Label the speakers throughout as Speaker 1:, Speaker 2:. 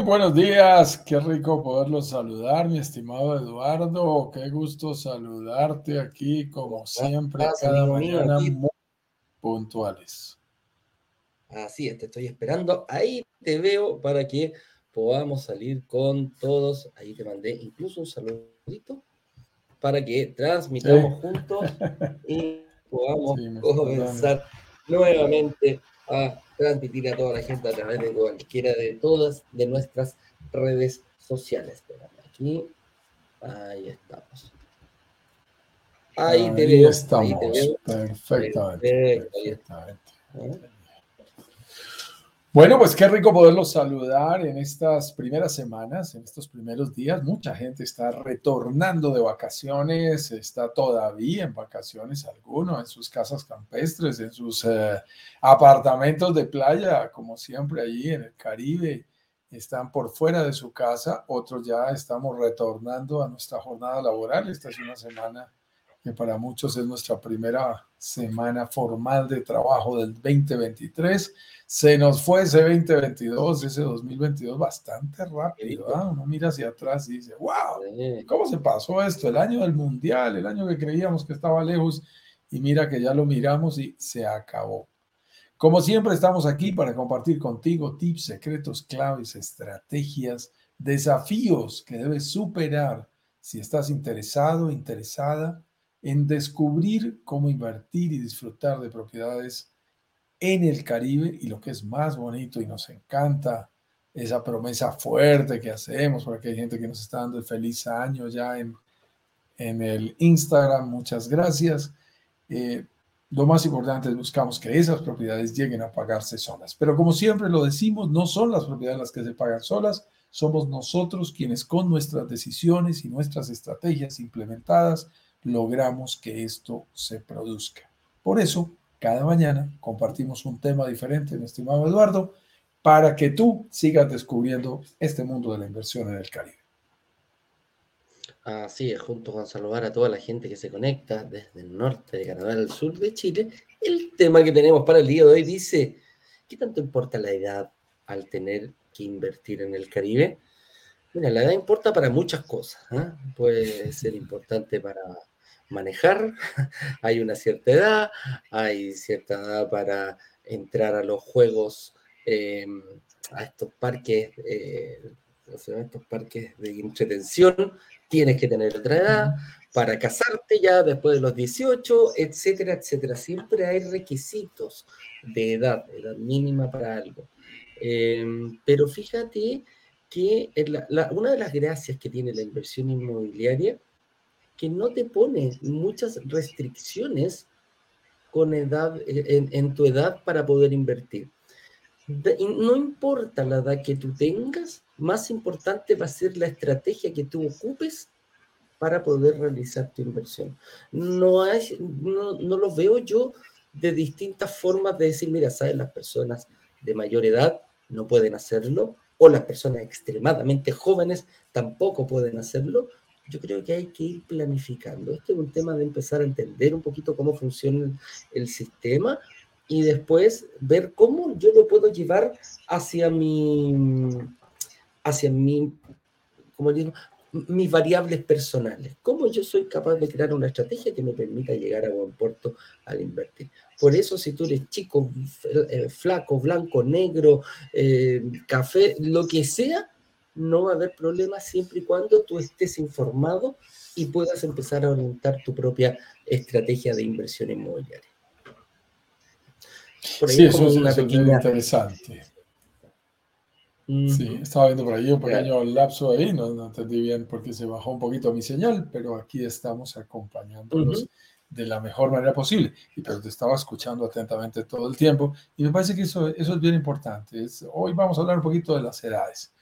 Speaker 1: Muy buenos días, qué rico poderlos saludar, mi estimado Eduardo, qué gusto saludarte aquí como siempre, cada mañana muy puntuales.
Speaker 2: Así es, te estoy esperando, ahí te veo para que podamos salir con todos, ahí te mandé incluso un saludito para que transmitamos juntos y podamos comenzar nuevamente a transmitir a toda la gente a través de cualquiera de todas de nuestras redes sociales. Aquí. Ahí estamos.
Speaker 1: Ahí, te veo. Estamos. Ahí te veo. Perfectamente. perfectamente. Bueno, pues qué rico poderlos saludar en estas primeras semanas, en estos primeros días. Mucha gente está retornando de vacaciones, está todavía en vacaciones alguno, en sus casas campestres, en sus eh, apartamentos de playa, como siempre allí en el Caribe. Están por fuera de su casa, otros ya estamos retornando a nuestra jornada laboral. Esta es una semana que para muchos es nuestra primera semana formal de trabajo del 2023. Se nos fue ese 2022, ese 2022 bastante rápido. ¿ah? Uno mira hacia atrás y dice, wow, ¿cómo se pasó esto? El año del mundial, el año que creíamos que estaba lejos y mira que ya lo miramos y se acabó. Como siempre estamos aquí para compartir contigo tips, secretos, claves, estrategias, desafíos que debes superar si estás interesado, interesada en descubrir cómo invertir y disfrutar de propiedades en el Caribe y lo que es más bonito y nos encanta esa promesa fuerte que hacemos, porque hay gente que nos está dando el feliz año ya en, en el Instagram, muchas gracias. Eh, lo más importante es buscamos que esas propiedades lleguen a pagarse solas. Pero como siempre lo decimos, no son las propiedades las que se pagan solas, somos nosotros quienes con nuestras decisiones y nuestras estrategias implementadas logramos que esto se produzca. Por eso, cada mañana compartimos un tema diferente, mi estimado Eduardo, para que tú sigas descubriendo este mundo de la inversión en el Caribe.
Speaker 2: Así es, junto con saludar a toda la gente que se conecta desde el norte de Canadá al sur de Chile, el tema que tenemos para el día de hoy dice, ¿qué tanto importa la edad al tener que invertir en el Caribe? Mira, la edad importa para muchas cosas. ¿eh? Puede ser importante para manejar, hay una cierta edad, hay cierta edad para entrar a los juegos, em, a estos parques, eh, estos parques de entretención, tienes que tener otra edad, para casarte ya después de los 18, etcétera, etcétera. Siempre hay requisitos de edad, edad mínima para algo. Em, pero fíjate que una de las gracias que tiene la inversión inmobiliaria que no te pone muchas restricciones con edad, en, tu edad para poder invertir. no importa la edad que tú tengas, más importante va a ser la estrategia que tú ocupes para poder realizar tu inversión. No, hay, no, no lo veo yo de distintas formas de decir, mira, sabes, las personas de mayor edad no pueden hacerlo, o las personas extremadamente jóvenes tampoco pueden hacerlo, yo creo que hay que ir planificando. Este es un tema de empezar a entender un poquito cómo funciona el, sistema y después ver cómo yo lo puedo llevar hacia mi, hacia mi, como digo, mis variables personales. Cómo yo soy capaz de crear una estrategia que me permita llegar a buen puerto al invertir. Por eso, si tú eres chico, eh, flaco, blanco, negro, eh, café, lo que sea, no va a haber problema siempre y cuando tú estés informado y puedas empezar a orientar tu propia estrategia de inversión inmobiliaria.
Speaker 1: sí, eso es una pequeña... interesante. Sí, estaba viendo por ahí un pequeño lapso ahí, no, entendí bien porque se bajó un poquito mi señal, pero aquí estamos acompañándolos de la mejor manera posible. Y pero te estaba escuchando atentamente todo el tiempo y me parece que eso, eso es bien importante. hoy vamos a hablar un poquito de las edades.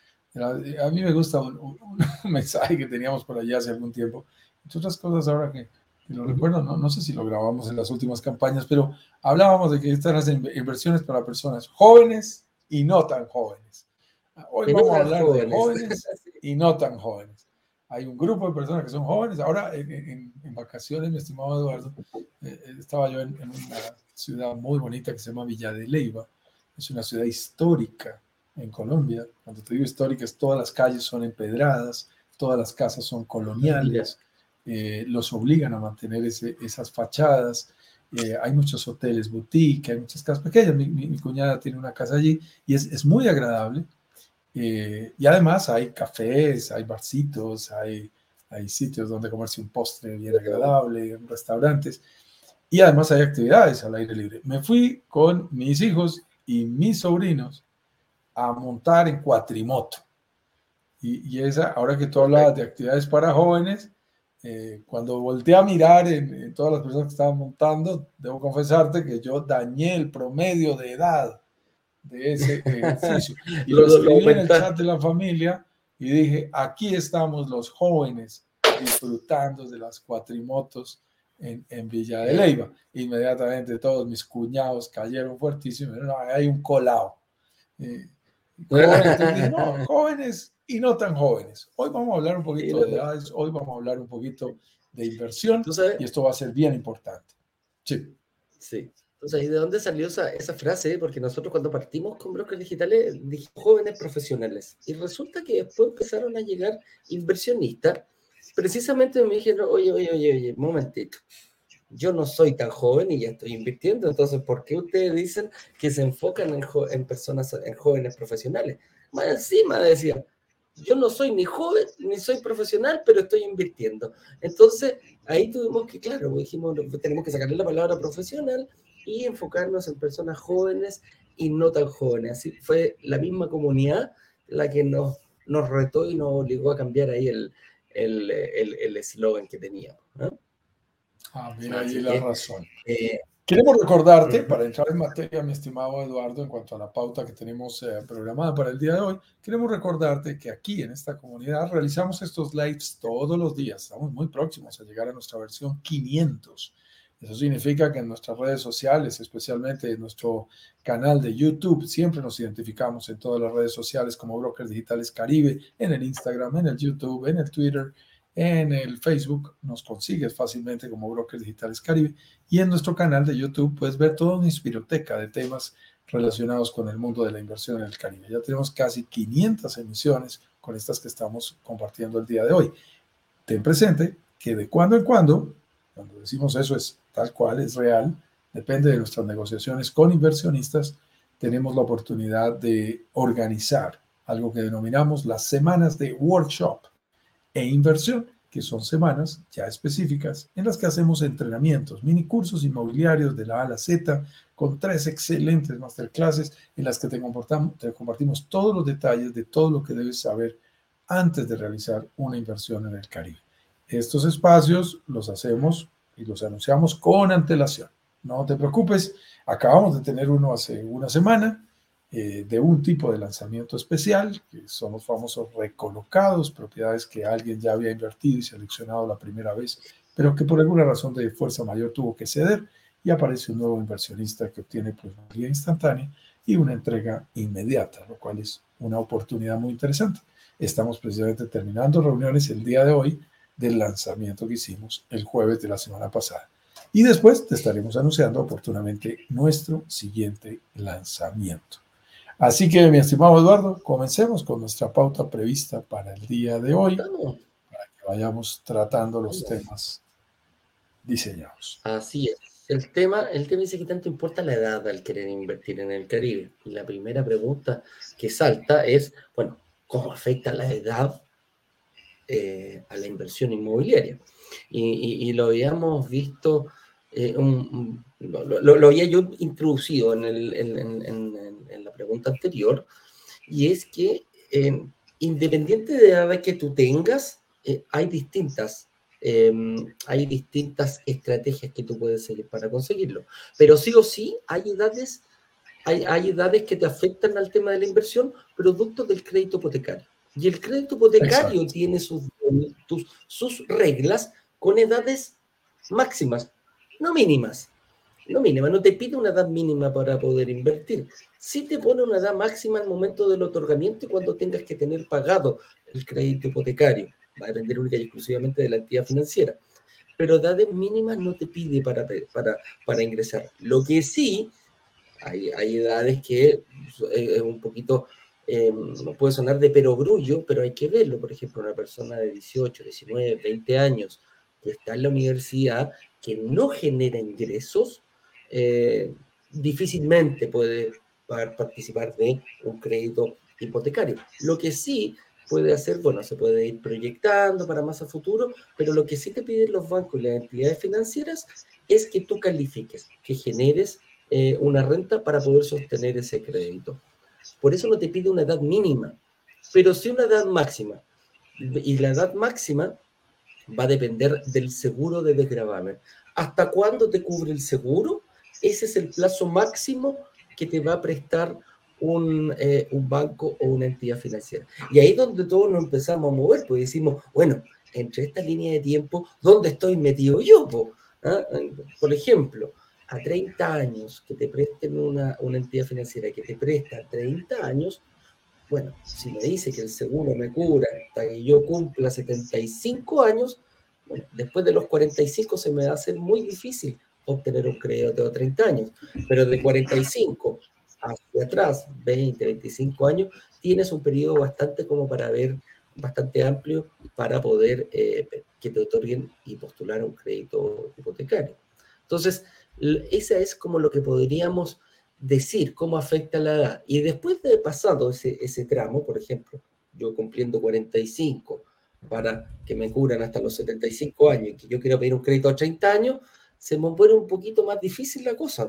Speaker 1: A mí me gusta un, mensaje que teníamos por allá hace algún tiempo. Entre otras cosas, ahora que, lo recuerdo, no, no, sé si lo grabamos en las últimas campañas, pero hablábamos de que estas eran inversiones para personas jóvenes y no tan jóvenes. Hoy vamos a hablar de jóvenes y no tan jóvenes. Hay un grupo de personas que son jóvenes. Ahora, en, vacaciones, mi estimado Eduardo, eh, eh, estaba yo en, en, una ciudad muy bonita que se llama Villa de Leyva. Es una ciudad histórica en Colombia. Cuando te digo históricas, todas las calles son empedradas, todas las casas son coloniales, eh, los obligan a mantener esas fachadas. Eh, hay muchos hoteles boutique, hay muchas casas pequeñas. Mi, cuñada tiene una casa allí y es, es muy agradable. Eh, y además hay cafés, hay barcitos, hay, hay sitios donde comerse un postre bien agradable, restaurantes. Y además hay actividades al aire libre. Me fui con mis hijos y mis sobrinos a montar en cuatrimoto. Y, esa, ahora que tú hablabas de actividades para jóvenes, eh, cuando volteé a mirar en, todas las personas que estaban montando, debo confesarte que yo dañé el promedio de edad de ese ejercicio. Y lo escribí en el chat de la familia y dije, aquí estamos los jóvenes disfrutando de las cuatrimotos en, en Villa de Leyva. Inmediatamente todos mis cuñados cayeron fuertísimos. No, hay un colado. Eh, jóvenes, y no tan jóvenes. Hoy vamos a hablar un poquito de edades, hoy vamos a hablar un poquito de inversión y esto va a ser bien importante. Sí.
Speaker 2: Sí. Entonces, ¿y de dónde salió esa, esa frase? Porque nosotros cuando partimos con brokers digitales dijimos jóvenes profesionales y resulta que después empezaron a llegar inversionistas. Precisamente me dijeron, oye, oye, oye, oye, momentito yo no soy tan joven y ya estoy invirtiendo, entonces, ¿por qué ustedes dicen que se enfocan en, personas, en jóvenes profesionales? Más encima decía, yo no soy ni joven ni soy profesional, pero estoy invirtiendo. Entonces, ahí tuvimos que, claro, dijimos, tenemos que sacarle la palabra profesional y enfocarnos en personas jóvenes y no tan jóvenes. Así fue la misma comunidad la que nos, nos retó y nos obligó a cambiar ahí el eslogan el, el, que teníamos.
Speaker 1: Ah, mira, ahí la razón. Eh, Queremos recordarte, para entrar en materia, mi estimado Eduardo, en cuanto a la pauta que tenemos eh, programada para el día de hoy, queremos recordarte que aquí en esta comunidad realizamos estos lives todos los días. Estamos muy próximos a llegar a nuestra versión 500. Eso significa que en nuestras redes sociales, especialmente en nuestro canal de YouTube, siempre nos identificamos en todas las redes sociales como Brokers Digitales Caribe, en el Instagram, en el YouTube, en el Twitter, en el Facebook nos consigues fácilmente como Brokers Digitales Caribe y en nuestro canal de YouTube puedes ver toda una inspiroteca de temas relacionados con el mundo de la inversión en el Caribe. Ya tenemos casi 500 emisiones con estas que estamos compartiendo el día de hoy. Ten presente que de cuando en cuando, cuando decimos eso es tal cual, es real, depende de nuestras negociaciones con inversionistas, tenemos la oportunidad de organizar algo que denominamos las semanas de workshop e inversión, que son semanas ya específicas en las que hacemos entrenamientos, mini cursos inmobiliarios de la A a la Z, con tres excelentes masterclasses en las que te, te compartimos todos los detalles de todo lo que debes saber antes de realizar una inversión en el Caribe. Estos espacios los hacemos y los anunciamos con antelación. No te preocupes, acabamos de tener uno hace una semana eh, de un tipo de lanzamiento especial, que son los famosos recolocados, propiedades que alguien ya había invertido y seleccionado la primera vez, pero que por alguna razón de fuerza mayor tuvo que ceder y aparece un nuevo inversionista que obtiene pues, una guía instantánea y una entrega inmediata, lo cual es una oportunidad muy interesante. Estamos precisamente terminando reuniones el día de hoy del lanzamiento que hicimos el jueves de la semana pasada. Y después te estaremos anunciando oportunamente nuestro siguiente lanzamiento. Así que, mi estimado Eduardo, comencemos con nuestra pauta prevista para el día de hoy, para que vayamos tratando los temas diseñados.
Speaker 2: Así es. El tema, el tema dice que tanto importa la edad al querer invertir en el Caribe. Y la primera pregunta que salta es, bueno, ¿cómo afecta la edad eh, a la inversión inmobiliaria? Y, lo habíamos visto, eh, lo, había yo introducido en, el, en la pregunta anterior, y es que eh, independiente de la edad que tú tengas, eh, hay distintas em, hay distintas estrategias que tú puedes seguir para conseguirlo. Pero sí o sí, hay edades, hay, hay edades que te afectan al tema de la inversión, producto del crédito hipotecario. Y el crédito hipotecario tiene sus, sus reglas con edades máximas, no mínimas no mínima, no te pide una edad mínima para poder invertir. Sí te pone una edad máxima al momento del otorgamiento y cuando tengas que tener pagado el crédito hipotecario. Va a depender única y exclusivamente de la entidad financiera. Pero edades mínimas no te pide para, para, para ingresar. Lo que sí, hay, hay edades que eh, es un poquito eh, puede sonar de perogrullo, pero hay que verlo. Por ejemplo, una persona de 18, 19, 20 años que está en la universidad, que no genera ingresos, eh, difícilmente puede participar de un crédito hipotecario. Lo que sí puede hacer, bueno, se puede ir proyectando para más a futuro, pero lo que sí te piden los bancos y las entidades financieras es que tú califiques, que generes eh, una renta para poder sostener ese crédito. Por eso no te pide una edad mínima, pero sí una edad máxima. Y la edad máxima va a depender del seguro de desgravamen. ¿Hasta cuándo te cubre el seguro? Ese es el plazo máximo que te va a prestar un, eh, un, banco o una entidad financiera. Y ahí es donde todos nos empezamos a mover, pues decimos, bueno, entre esta línea de tiempo, ¿dónde estoy metido yo? ¿Ah? Por ejemplo, a 30 años que te presten una, una entidad financiera que te presta 30 años, bueno, si me dice que el seguro me cura hasta que yo cumpla 75 años, después de los 45 se me va a hacer muy difícil obtener un crédito de 30 años, pero de 45 hacia atrás, 20, 25 años, tienes un periodo bastante como para ver, bastante amplio para poder eh, que te otorguen y postular un crédito hipotecario. Entonces, esa es como lo que podríamos decir, cómo afecta la edad. Y después de pasado ese, ese tramo, por ejemplo, yo cumpliendo 45 para que me curan hasta los 75 años y que yo quiero pedir un crédito a 30 años, se me pone un poquito más difícil la cosa.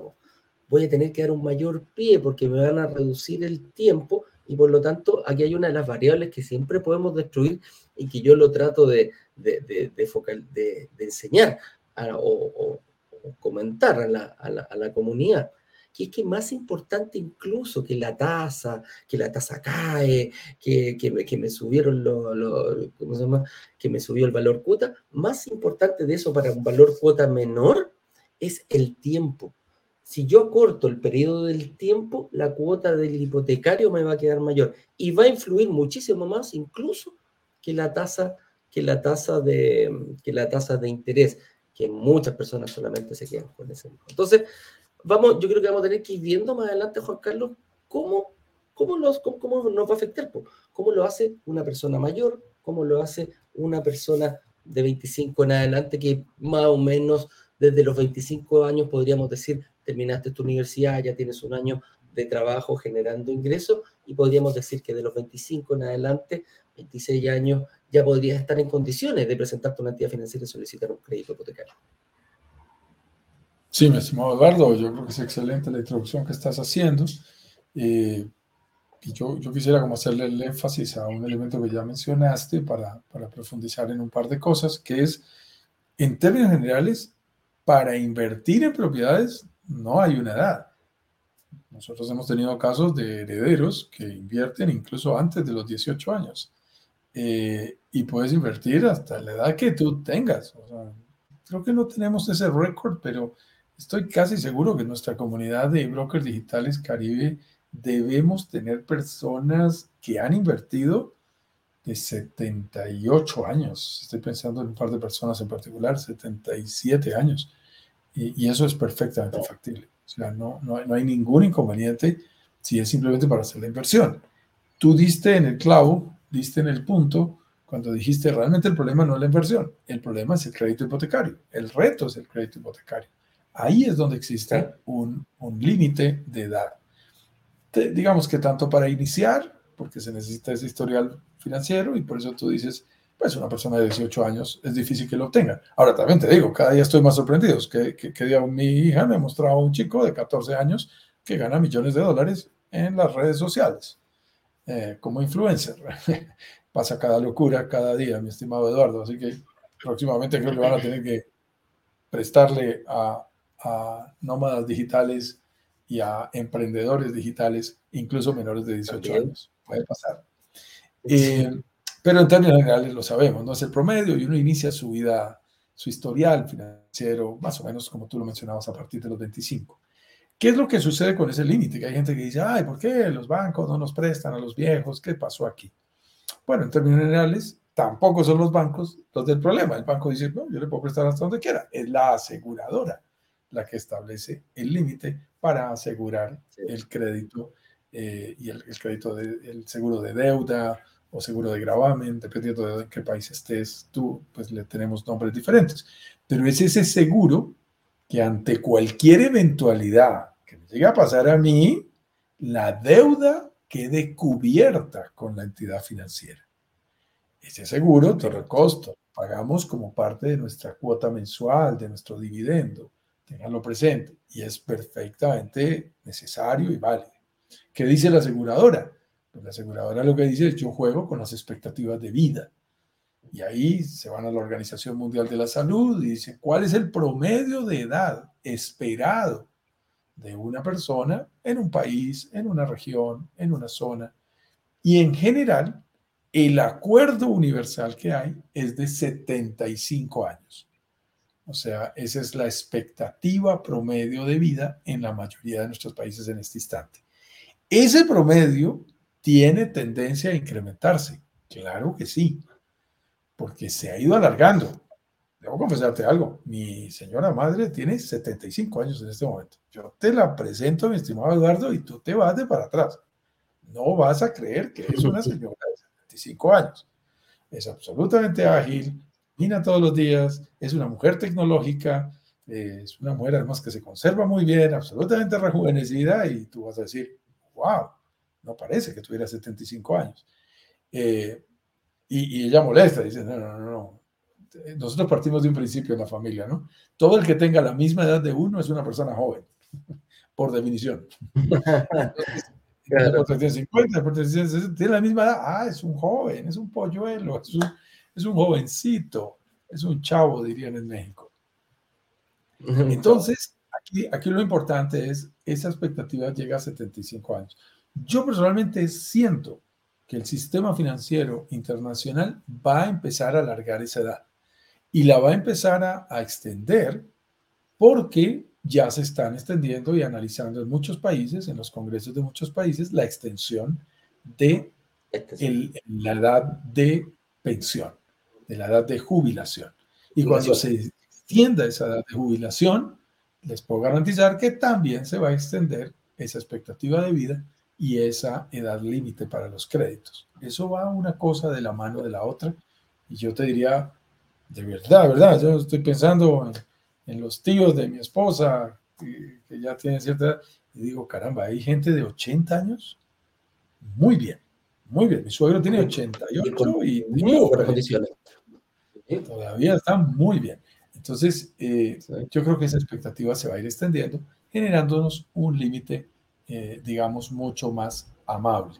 Speaker 2: Voy a tener que dar un mayor pie porque me van a reducir el tiempo y por lo tanto aquí hay una de las variables que siempre podemos destruir y que yo lo trato de, de, de, focal, de enseñar o, comentar a la, a la, a la comunidad que es que más importante incluso que la tasa, que la tasa cae, que, que, que me subieron lo, lo, ¿cómo se llama? que me subió el valor cuota, más importante de eso para un valor cuota menor es el tiempo. Si yo corto el periodo del tiempo, la cuota del hipotecario me va a quedar mayor y va a influir muchísimo más incluso que la tasa que la tasa de que la tasa de interés que muchas personas solamente se quedan con ese. Entonces, vamos, yo creo que vamos a tener que ir viendo más adelante, Juan Carlos, cómo, cómo, los, cómo, nos va a afectar, cómo lo hace una persona mayor, cómo lo hace una persona de 25 en adelante, que más o menos desde los 25 años podríamos decir, terminaste tu universidad, ya tienes un año de trabajo generando ingresos y podríamos decir que de los 25 en adelante, 26 años, ya podrías estar en condiciones de presentarte una entidad financiera y solicitar un crédito hipotecario.
Speaker 1: Sí, mi estimado Eduardo, yo creo que es excelente la introducción que estás haciendo. Eh, y yo, yo, quisiera como hacerle el énfasis a un elemento que ya mencionaste para, para profundizar en un par de cosas, que es, en términos generales, para invertir en propiedades no hay una edad. Nosotros hemos tenido casos de herederos que invierten incluso antes de los 18 años. Eh, y puedes invertir hasta la edad que tú tengas. O sea, creo que no tenemos ese récord, pero estoy casi seguro que en nuestra comunidad de brokers digitales Caribe debemos tener personas que han invertido de 78 años. Estoy pensando en un par de personas en particular, 77 años. Y, y eso es perfectamente factible. O sea, no, no, no hay ningún inconveniente si es simplemente para hacer la inversión. Tú diste en el clavo diste en el punto cuando dijiste realmente el problema no es la inversión, el problema es el crédito hipotecario, el reto es el crédito hipotecario. Ahí es donde existe un, un límite de edad. digamos que tanto para iniciar, porque se necesita ese historial financiero y por eso tú dices, pues una persona de 18 años es difícil que lo obtenga. Ahora también te digo, cada día estoy más sorprendido. Que, que, que día mi hija me mostraba un chico de 14 años que gana millones de dólares en las redes sociales. Eh, como influencer. Pasa cada locura cada día, mi estimado Eduardo. Así que próximamente creo que van a tener que prestarle a, nómadas digitales y a emprendedores digitales, incluso menores de 18 años. Puede pasar. Eh, pero en términos generales lo sabemos, no es el promedio y uno inicia su vida, su historial financiero, más o menos como tú lo mencionabas, a partir de los 25. ¿Qué es lo que sucede con ese límite? Que hay gente que dice, ay, ¿por qué los bancos no nos prestan a los viejos? ¿Qué pasó aquí? Bueno, en términos generales, tampoco son los bancos los del problema. El banco dice, no, yo le puedo prestar hasta donde quiera. Es la aseguradora la que establece el límite para asegurar el crédito eh, y el, crédito del seguro de deuda o seguro de gravamen, dependiendo de en qué país estés tú, pues le tenemos nombres diferentes. Pero es ese seguro que ante cualquier eventualidad que me llegue a pasar a mí, la deuda quede cubierta con la entidad financiera. Ese seguro tiene costo, pagamos como parte de nuestra cuota mensual, de nuestro dividendo. Ténganlo presente y es perfectamente necesario y válido. ¿Qué dice la aseguradora? Pues la aseguradora lo que dice es yo juego con las expectativas de vida. Y ahí se van a la Organización Mundial de la Salud y dice, ¿cuál es el promedio de edad esperado de una persona en un país, en una región, en una zona? Y en general, el acuerdo universal que hay es de 75 años. O sea, esa es la expectativa promedio de vida en la mayoría de nuestros países en este instante. Ese promedio tiene tendencia a incrementarse. Claro que sí, porque se ha ido alargando. Debo confesarte algo, mi señora madre tiene 75 años en este momento. Yo te la presento, mi estimado Eduardo, y tú te vas de para atrás. No vas a creer que es una señora años. Es absolutamente ágil, camina todos los días, es una mujer tecnológica, es una mujer además que se conserva muy bien, absolutamente rejuvenecida y tú vas a decir, wow, no parece que tuviera 75 años. Eh, y, ella molesta, dice, no, no, no, no. Nosotros partimos de un principio en la familia, ¿no? Todo el que tenga la misma edad de uno es una persona joven, por definición. Claro. tiene 50, tiene la misma edad. Ah, es un joven, es un polluelo, es un, es un jovencito, es un chavo, dirían en México. Entonces, aquí, aquí lo importante es, esa expectativa llega a 75 años. Yo personalmente siento que el sistema financiero internacional va a empezar a alargar esa edad y la va a empezar a, a extender porque ya se están extendiendo y analizando en muchos países, en los congresos de muchos países, la extensión de la edad de pensión, de la edad de jubilación. Y cuando se extienda esa edad de jubilación, les puedo garantizar que también se va a extender esa expectativa de vida y esa edad límite para los créditos. Eso va una cosa de la mano de la otra. Y yo te diría, de verdad, verdad, yo estoy pensando en en los tíos de mi esposa, que, ya tienen cierta edad, y digo, caramba, hay gente de 80 años. Muy bien, muy bien. Mi suegro tiene 88 y, y todavía está muy bien. Entonces, eh, yo creo que esa expectativa se va a ir extendiendo, generándonos un límite, eh, digamos, mucho más amable.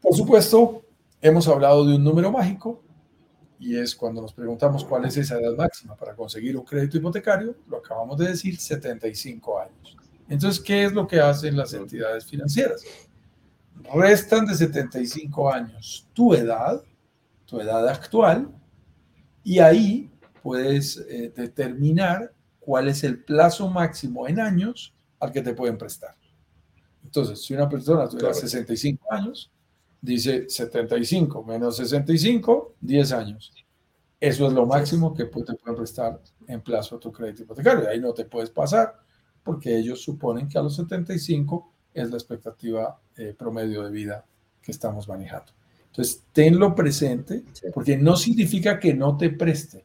Speaker 1: Por supuesto, hemos hablado de un número mágico, y es cuando nos preguntamos cuál es esa edad máxima para conseguir un crédito hipotecario, lo acabamos de decir, 75 años. Entonces, ¿qué es lo que hacen las entidades financieras? Restan de 75 años tu edad, tu edad actual, y ahí puedes eh, determinar cuál es el plazo máximo en años al que te pueden prestar. Entonces, si una persona tuviera 65 años, dice 75 menos 65, 10 años. Eso es lo máximo que te pueden prestar en plazo a tu crédito hipotecario. Ahí no te puedes pasar porque ellos suponen que a los 75 es la expectativa eh, promedio de vida que estamos manejando. Entonces, tenlo presente porque no significa que no te preste,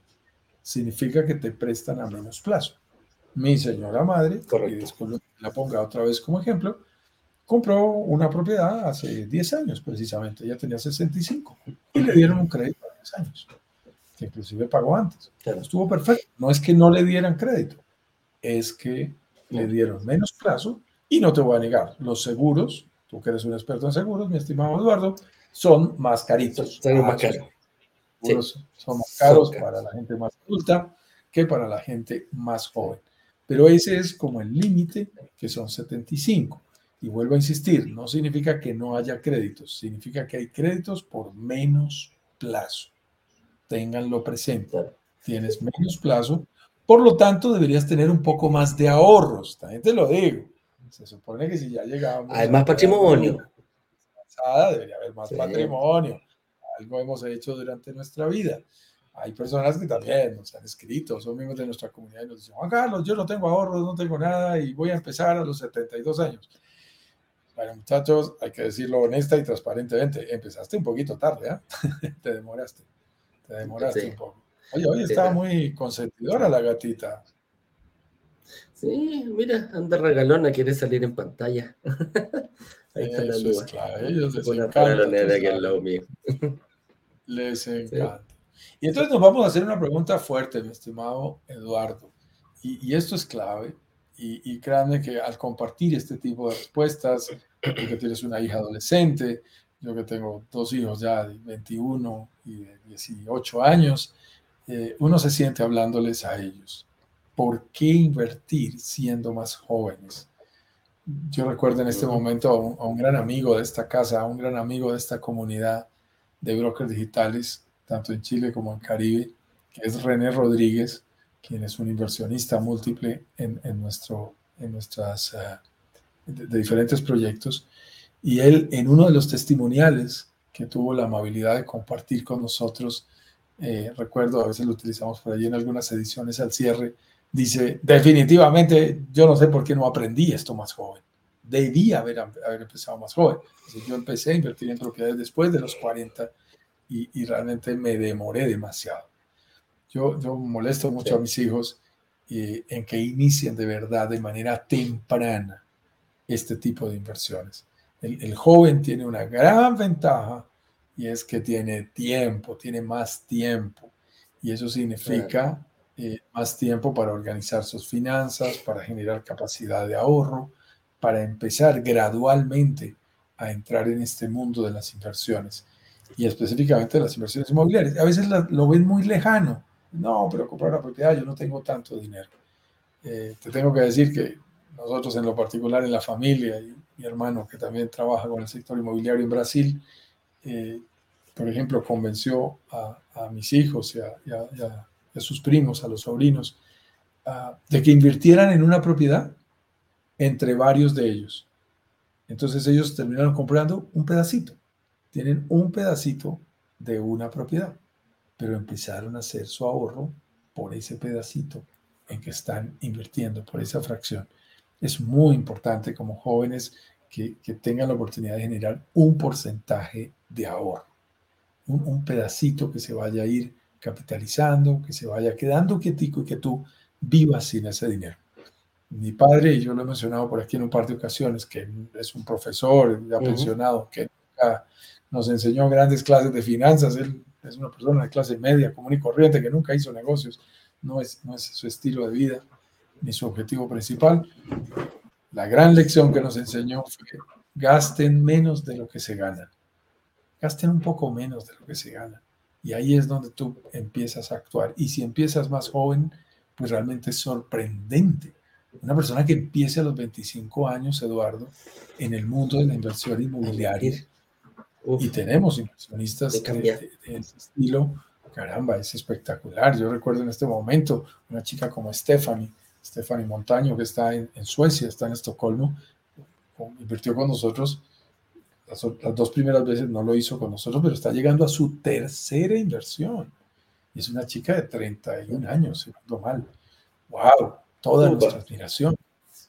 Speaker 1: significa que te prestan a menos plazo. Mi señora madre, y después la ponga otra vez como ejemplo, compró una propiedad hace 10 años precisamente, ella tenía 65 y le dieron un crédito a 10 años, que inclusive pagó antes. Estuvo perfecto. No es que no le dieran crédito, es que le dieron menos plazo y no te voy a negar, los seguros, tú que eres un experto en seguros, mi estimado Eduardo, son más caritos. Son más caros. Son más caros para la gente más adulta que para la gente más joven. Pero ese es como el límite, que son 75. Y vuelvo a insistir, no significa que no haya créditos, significa que hay créditos por menos plazo. Ténganlo presente. Tienes menos plazo, por lo tanto deberías tener un poco más de ahorros. También te lo digo. Se supone que si ya llegamos...
Speaker 2: Hay más patrimonio.
Speaker 1: Debería haber más patrimonio. Algo hemos hecho durante nuestra vida. Hay personas que también nos han escrito, son miembros de nuestra comunidad y nos dicen, Juan Carlos, yo no tengo ahorros, no tengo nada y voy a empezar a los 72 años Bueno, muchachos, hay que decirlo honesta y transparentemente. Empezaste un poquito tarde, ¿eh? te demoraste. Te demoraste un poco. Oye, hoy estaba muy consentidora la gatita.
Speaker 2: Sí, mira, anda regalona, quiere salir en pantalla.
Speaker 1: Ahí está la luz. ellos les encanta. Les encanta. Y entonces nos vamos a hacer una pregunta fuerte, mi estimado Eduardo. Y, esto es clave. Y, y créanme que al compartir este tipo de respuestas, que tienes una hija adolescente, yo que tengo dos hijos ya de 21 y de 18 años, eh, uno se siente hablándoles a ellos. ¿Por qué invertir siendo más jóvenes? Yo recuerdo en este momento a un, gran amigo de esta casa, a un gran amigo de esta comunidad de brokers digitales, tanto en Chile como en Caribe, que es René Rodríguez, quien es un inversionista múltiple en, nuestro, en nuestras, eh, de, diferentes proyectos. Y él, en uno de los testimoniales que tuvo la amabilidad de compartir con nosotros, eh, recuerdo, a veces lo utilizamos por allí en algunas ediciones al cierre, dice, definitivamente yo no sé por qué no aprendí esto más joven. Debía haber, haber empezado más joven. yo empecé a invertir en propiedades después de los 40 y, realmente me demoré demasiado. Yo, yo molesto mucho a mis hijos eh, en que inicien de verdad, de manera temprana, este tipo de inversiones. El, el, joven tiene una gran ventaja y es que tiene tiempo, tiene más tiempo. Y eso significa eh, más tiempo para organizar sus finanzas, para generar capacidad de ahorro, para empezar gradualmente a entrar en este mundo de las inversiones y específicamente de las inversiones inmobiliarias. A veces lo ven muy lejano. No, pero comprar una propiedad, yo no tengo tanto dinero. Eh, te tengo que decir que nosotros en lo particular en la familia y mi hermano que también trabaja con el sector inmobiliario en Brasil, eh, por ejemplo, convenció a, mis hijos y a, a sus primos, a los sobrinos, ah, de que invirtieran en una propiedad entre varios de ellos. Entonces ellos terminaron comprando un pedacito. Tienen un pedacito de una propiedad, pero empezaron a hacer su ahorro por ese pedacito en que están invirtiendo, por esa fracción. Es muy importante como jóvenes que, tengan la oportunidad de generar un porcentaje de ahorro, un, un pedacito que se vaya a ir capitalizando, que se vaya quedando quietico y que tú vivas sin ese dinero. Mi padre, y yo lo he mencionado por aquí en un par de ocasiones, que es un profesor ya pensionado, que nunca nos enseñó grandes clases de finanzas, él es una persona de clase media, común y corriente, que nunca hizo negocios, no es, no es su estilo de vida ni su objetivo principal. La gran lección que nos enseñó fue que gasten menos de lo que se gana. Gasten un poco menos de lo que se gana. Y ahí es donde tú empiezas a actuar. Y si empiezas más joven, pues realmente es sorprendente. Una persona que empiece a los 25 años, Eduardo, en el mundo de la inversión inmobiliaria, y tenemos inversionistas de, ese estilo, caramba, es espectacular. Yo recuerdo en este momento una chica como Stephanie, Stephanie Montaño, que está en, en Suecia, está en Estocolmo, invirtió con nosotros las, dos primeras veces no lo hizo con nosotros, pero está llegando a su tercera inversión. Y es una chica de 31 años, si no mal. ¡Wow! Toda nuestra admiración.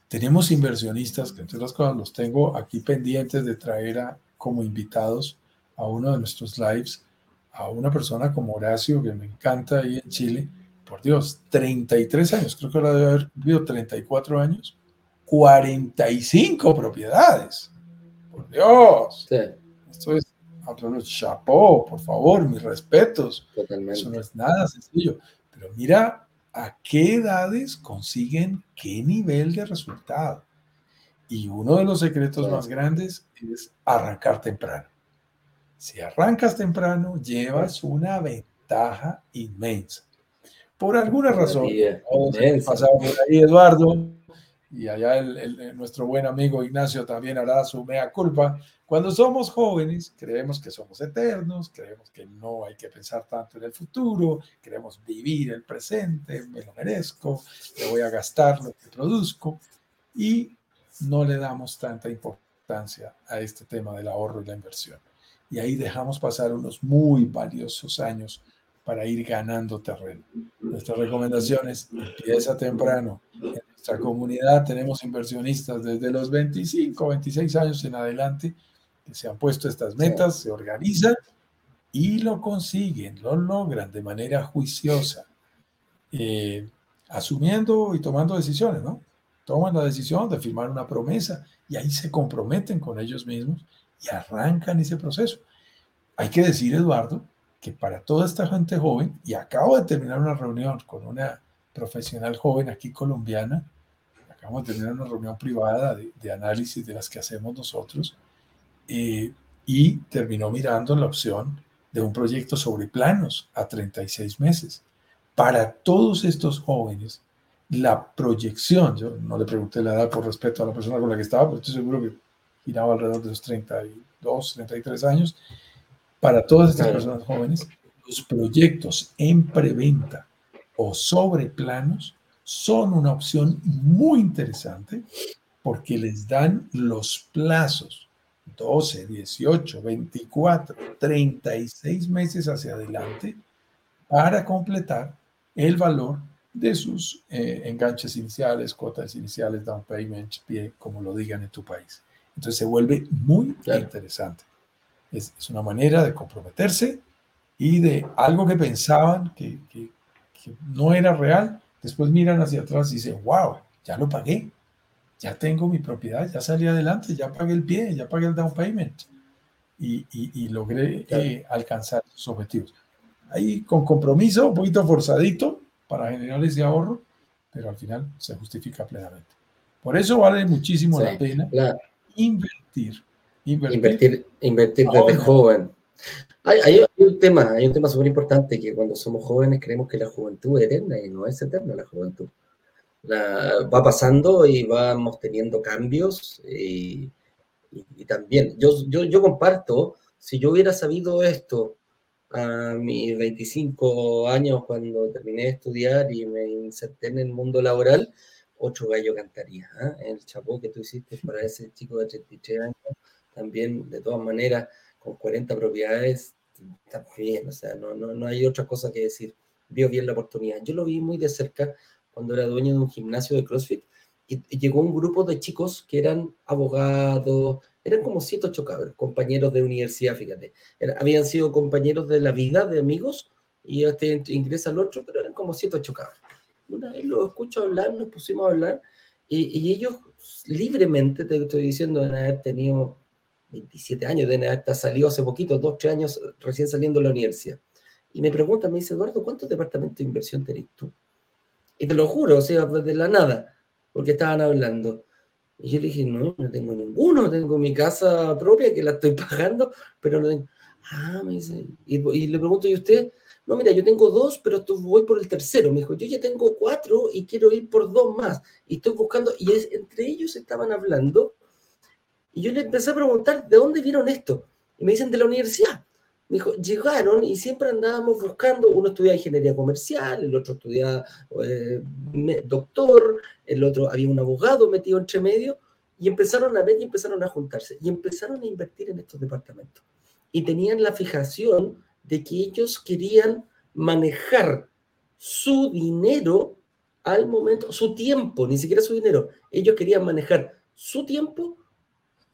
Speaker 1: Tenemos inversionistas, que entre las cosas los tengo aquí pendientes de traer a, como invitados a uno de nuestros lives, a una persona como Horacio, que me encanta ahí en Chile. Por Dios, 33 años, creo que ahora debe haber vivido 34 años, 45 propiedades. Dios. Esto es absoluto chapó, por favor, mis respetos. Eso no es nada sencillo. Pero mira a qué edades consiguen qué nivel de resultado. Y uno de los secretos más grandes es arrancar temprano. Si arrancas temprano, llevas una ventaja inmensa. Por alguna razón, pasado por ahí, Eduardo, y allá nuestro buen amigo Ignacio también hará su mea culpa. Cuando somos jóvenes, creemos que somos eternos, creemos que no hay que pensar tanto en el futuro, queremos vivir el presente, me lo merezco, le voy a gastar lo que produzco y no le damos tanta importancia a este tema del ahorro y la inversión. Y ahí dejamos pasar unos muy valiosos años para ir ganando terreno. Nuestra recomendación es empieza temprano, nuestra comunidad tenemos inversionistas desde los 25, 26 años en adelante que se han puesto estas metas, se organizan y lo consiguen, lo logran de manera juiciosa, eh, asumiendo y tomando decisiones, ¿no? Toman la decisión de firmar una promesa y ahí se comprometen con ellos mismos y arrancan ese proceso. Hay que decir, Eduardo, que para toda esta gente joven, y acabo de terminar una reunión con una profesional joven aquí colombiana, acabamos de tener una reunión privada de, análisis de las que hacemos nosotros, eh, y terminó mirando la opción de un proyecto sobre planos a 36 meses. Para todos estos jóvenes, la proyección, yo no le pregunté la edad por respeto a la persona con la que estaba, pero estoy seguro que giraba alrededor de los 32, 33 años, para todas estas personas jóvenes, los proyectos en preventa o sobre planos son una opción muy interesante porque les dan los plazos 12, 18, 24, 36 meses hacia adelante para completar el valor de sus eh, enganches iniciales, cuotas iniciales, down payment, pie, como lo digan en tu país. Entonces se vuelve muy interesante. Es, una manera de comprometerse y de algo que pensaban que, que, no era real, después miran hacia atrás y dicen, wow, ya lo pagué, ya tengo mi propiedad, ya salí adelante, ya pagué el pie, ya pagué el down payment y, y, logré eh, alcanzar sus objetivos. Ahí con compromiso, un poquito forzadito para generar ese ahorro, pero al final se justifica plenamente. Por eso vale muchísimo la pena invertir
Speaker 2: Invertir, invertir, desde joven. Hay, un tema, hay un tema súper importante que cuando somos jóvenes creemos que la juventud es eterna y no es eterna la juventud. va pasando y vamos teniendo cambios y, también, yo, yo, yo comparto, si yo hubiera sabido esto a mis 25 años cuando terminé de estudiar y me inserté en el mundo laboral, ocho gallo cantaría. ¿ah? El chapó que tú hiciste para ese chico de 33 años también, de todas maneras, con 40 propiedades, está bien, o sea, no, no, no hay otra cosa que decir. Vio bien la oportunidad. Yo lo vi muy de cerca cuando era dueño de un gimnasio de CrossFit y, llegó un grupo de chicos que eran abogados, eran como siete ocho cabros, compañeros de universidad, fíjate. habían sido compañeros de la vida, de amigos, y este ingresa al otro, pero eran como siete ocho cabros. Una vez lo escucho hablar, nos pusimos a hablar, y, y ellos libremente, te estoy diciendo, deben haber tenido 27 años, de estar salió hace poquito, dos, tres años recién saliendo de la universidad. Y me pregunta, me dice, Eduardo, ¿cuántos departamentos de inversión tenés tú? Y te lo juro, o sea, de la nada, porque estaban hablando. Y yo le dije, no, no tengo ninguno, tengo mi casa propia que la estoy pagando, pero no tengo. Ah, me dice, y, le pregunto, ¿y usted? No, mira, yo tengo dos, pero voy por el tercero. Me dijo, yo ya tengo cuatro y quiero ir por dos más. Y estoy buscando, y es, entre ellos estaban hablando y yo le empecé a preguntar, ¿de dónde vieron esto? Y me dicen, de la universidad. Me dijo, llegaron y siempre andábamos buscando, uno estudiaba ingeniería comercial, el otro estudiaba eh, doctor, el otro había un abogado metido entre medio, y empezaron a ver y empezaron a juntarse, y empezaron a invertir en estos departamentos. Y tenían la fijación de que ellos querían manejar su dinero al momento, su tiempo, ni siquiera su dinero, ellos querían manejar su tiempo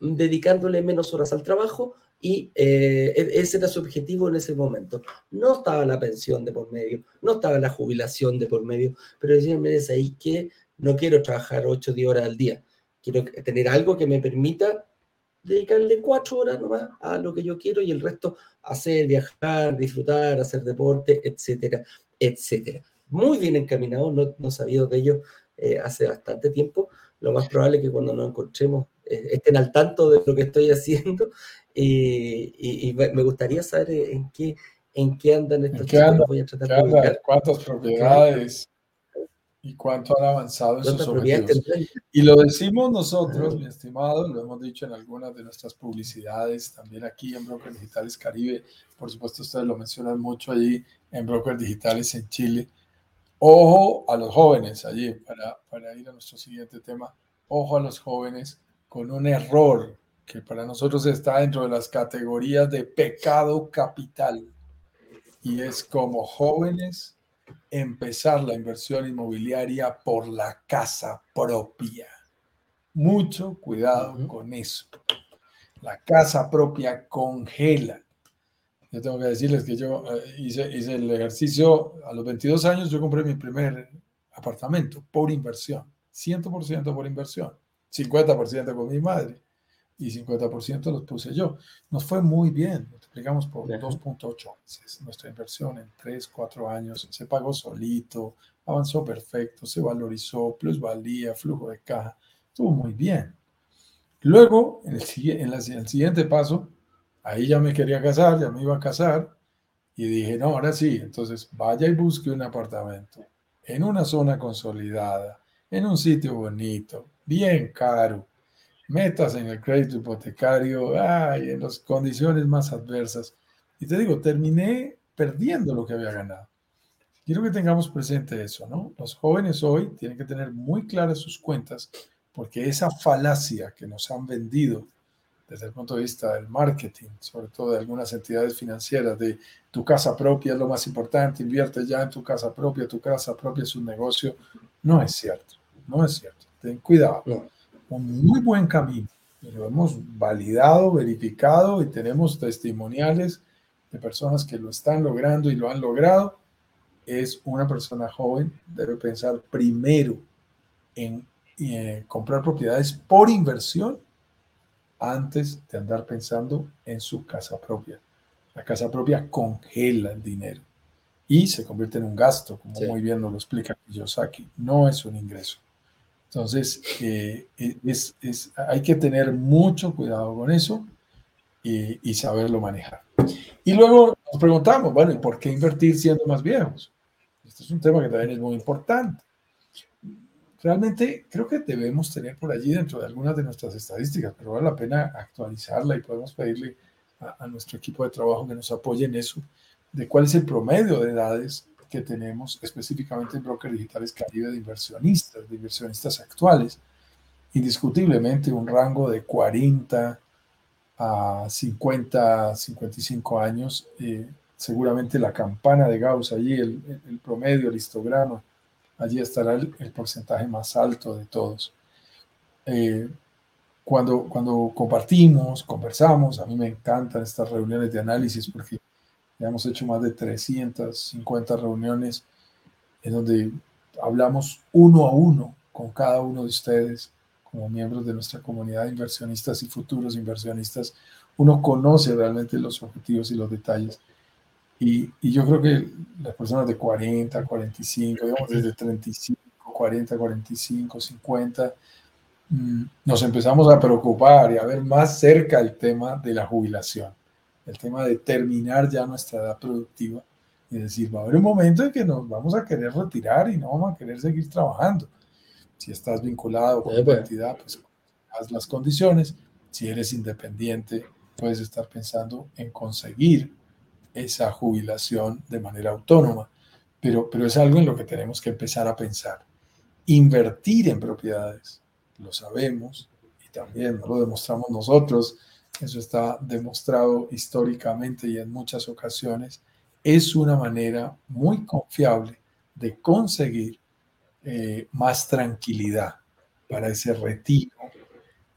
Speaker 2: dedicándole menos horas al trabajo y eh, e-, ese era su objetivo en ese momento. No estaba la pensión de por medio, no estaba la jubilación de por medio, pero decían, me ahí que no quiero trabajar 8 o 10 horas al día, quiero tener algo que me permita dedicarle 4 horas nomás a lo que yo quiero y el resto hacer, viajar, disfrutar, hacer deporte, etcétera, etcétera. Muy bien encaminado, no, no de ello eh, hace bastante tiempo. Lo más probable es que cuando nos encontremos estén al tanto de lo que estoy haciendo. Y, me gustaría saber en qué, en qué andan estos chicos.
Speaker 1: voy a tratar de ¿Cuántas propiedades? y cuánto han avanzado en sus objetivos. Y lo decimos nosotros, mi estimado, lo hemos dicho en algunas de nuestras publicidades, también aquí en Brokers Digitales Caribe, por supuesto ustedes lo mencionan mucho allí en Brokers Digitales en Chile. Ojo a los jóvenes allí, para, para ir a nuestro siguiente tema, ojo a los jóvenes con un error que para nosotros está dentro de las categorías de pecado capital. Y es como jóvenes empezar la inversión inmobiliaria por la casa propia. Mucho cuidado con eso. La casa propia congela. Yo tengo que decirles que yo eh, hice, hice el ejercicio a los 22 años, yo compré mi primer apartamento por inversión, 100% por inversión, 50% con mi madre y 50% los puse yo. Nos fue muy bien, multiplicamos por 2.8 veces nuestra inversión en 3, 4 años, se pagó solito, avanzó perfecto, se valorizó, plusvalía, flujo de caja, estuvo muy bien. Luego, en el, en, el siguiente paso, ahí ya me quería casar, ya me iba a casar, y dije, no, ahora sí, entonces vaya y busque un apartamento en una zona consolidada, en un sitio bonito, bien caro, metas en el crédito hipotecario, ay, en las condiciones más adversas. Y te digo, terminé perdiendo lo que había ganado. Quiero que tengamos presente eso, ¿no? Los jóvenes hoy tienen que tener muy claras sus cuentas porque esa falacia que nos han vendido desde el punto de vista del marketing, sobre todo de algunas entidades financieras, de tu casa propia es lo más importante, invierte ya en tu casa propia, tu casa propia es un negocio, no es cierto, no es cierto. Ten cuidado un muy buen camino. Lo hemos validado, verificado y tenemos testimoniales de personas que lo están logrando y lo han logrado. Es una persona joven, debe pensar primero en eh, comprar propiedades por inversión antes de andar pensando en su casa propia. La casa propia congela el dinero y se convierte en un gasto, como muy bien nos lo explica Kiyosaki. No es un ingreso. Entonces, eh, es, es, hay que tener mucho cuidado con eso y, y, saberlo manejar. Y luego nos preguntamos, bueno, ¿y por qué invertir siendo más viejos? Este es un tema que también es muy importante. Realmente creo que debemos tener por allí dentro de algunas de nuestras estadísticas, pero vale la pena actualizarla y podemos pedirle a, a nuestro equipo de trabajo que nos apoye en eso, de cuál es el promedio de edades que tenemos específicamente en Brokers Digitales Caribe de inversionistas, de inversionistas actuales, indiscutiblemente un rango de 40 a 50, 55 años. Eh, seguramente la campana de Gauss allí, el, el, promedio, el histograma, allí estará el, el, porcentaje más alto de todos. Eh, cuando, cuando compartimos, conversamos, a mí me encantan estas reuniones de análisis porque ya hemos hecho más de 350 reuniones en donde hablamos uno a uno con cada uno de ustedes como miembros de nuestra comunidad de inversionistas y futuros inversionistas. Uno conoce realmente los objetivos y los detalles. Y, y yo creo que las personas de 40, 45, digamos desde 35, 40, 45, 50, nos empezamos a preocupar y a ver más cerca el tema de la jubilación el tema de terminar ya nuestra edad productiva y decir, va a haber un momento en que nos vamos a querer retirar y no vamos a querer seguir trabajando. Si estás vinculado con la entidad, pues haz las condiciones. Si eres independiente, puedes estar pensando en conseguir esa jubilación de manera autónoma, pero, pero es algo en lo que tenemos que empezar a pensar. Invertir en propiedades, lo sabemos y también lo demostramos nosotros eso está demostrado históricamente y en muchas ocasiones, es una manera muy confiable de conseguir eh, más tranquilidad para ese retiro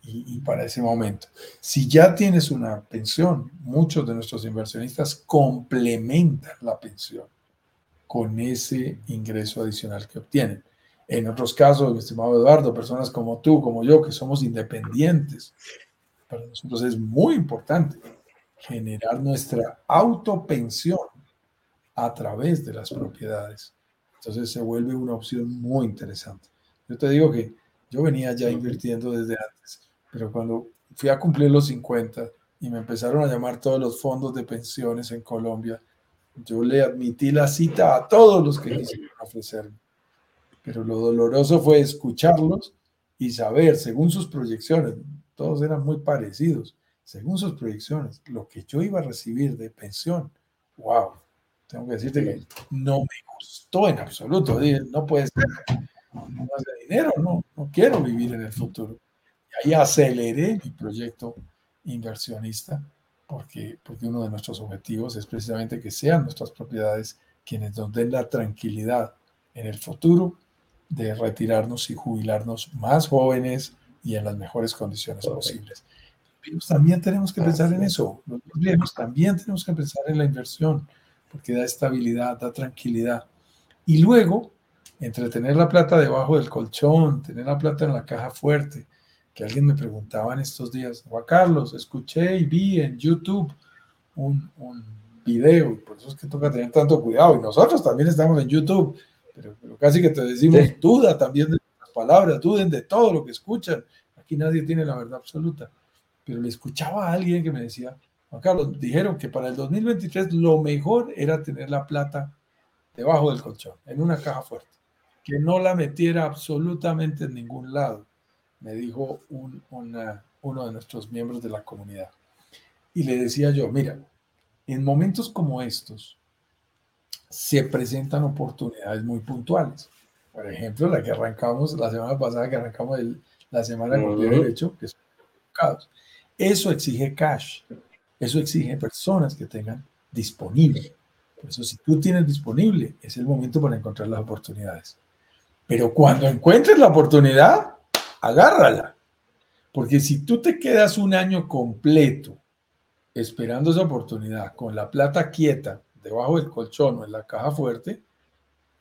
Speaker 1: y, para ese momento. Si ya tienes una pensión, muchos de nuestros inversionistas complementan la pensión con ese ingreso adicional que obtienen. En otros casos, mi estimado Eduardo, personas como tú, como yo, que somos independientes, para nosotros es muy importante generar nuestra autopensión a través de las propiedades. Entonces se vuelve una opción muy interesante. Yo te digo que yo venía ya invirtiendo desde antes, pero cuando fui a cumplir los 50 y me empezaron a llamar todos los fondos de pensiones en Colombia, yo le admití la cita a todos los que quisieron ofrecerme. Pero lo doloroso fue escucharlos y saber, según sus proyecciones, todos eran muy parecidos. Según sus proyecciones, lo que yo iba a recibir de pensión, wow, tengo que decirte que no me gustó en absoluto. No puede ser más de dinero, no, no quiero vivir en el futuro. Y ahí aceleré mi proyecto inversionista porque, porque uno de nuestros objetivos es precisamente que sean nuestras propiedades quienes nos den la tranquilidad en el futuro de retirarnos y jubilarnos más jóvenes y en las mejores condiciones posibles. también tenemos que pensar en eso. Los también tenemos que pensar en la inversión, porque da estabilidad, da tranquilidad. Y luego, entre tener la plata debajo del colchón, tener la plata en la caja fuerte, que alguien me preguntaba en estos días, Juan Carlos, escuché y vi en YouTube un, un video, y por eso es que toca tener tanto cuidado, y nosotros también estamos en YouTube, pero, casi que te decimos, duda también de palabras, duden de todo lo que escuchan, aquí nadie tiene la verdad absoluta, pero le escuchaba a alguien que me decía, Juan Carlos, dijeron que para el 2023 lo mejor era tener la plata debajo del colchón, en una caja fuerte, que no la metiera absolutamente en ningún lado, me dijo un, uno de nuestros miembros de la comunidad. Y le decía yo, mira, en momentos como estos se presentan oportunidades muy puntuales. Por ejemplo, la que arrancamos la semana pasada, que arrancamos la semana con el derecho, que son Eso exige cash, eso exige personas que tengan disponible. Por eso, si tú tienes disponible, es el momento para encontrar las oportunidades. Pero cuando encuentres la oportunidad, agárrala. Porque si tú te quedas un año completo esperando esa oportunidad con la plata quieta debajo del colchón o en la caja fuerte,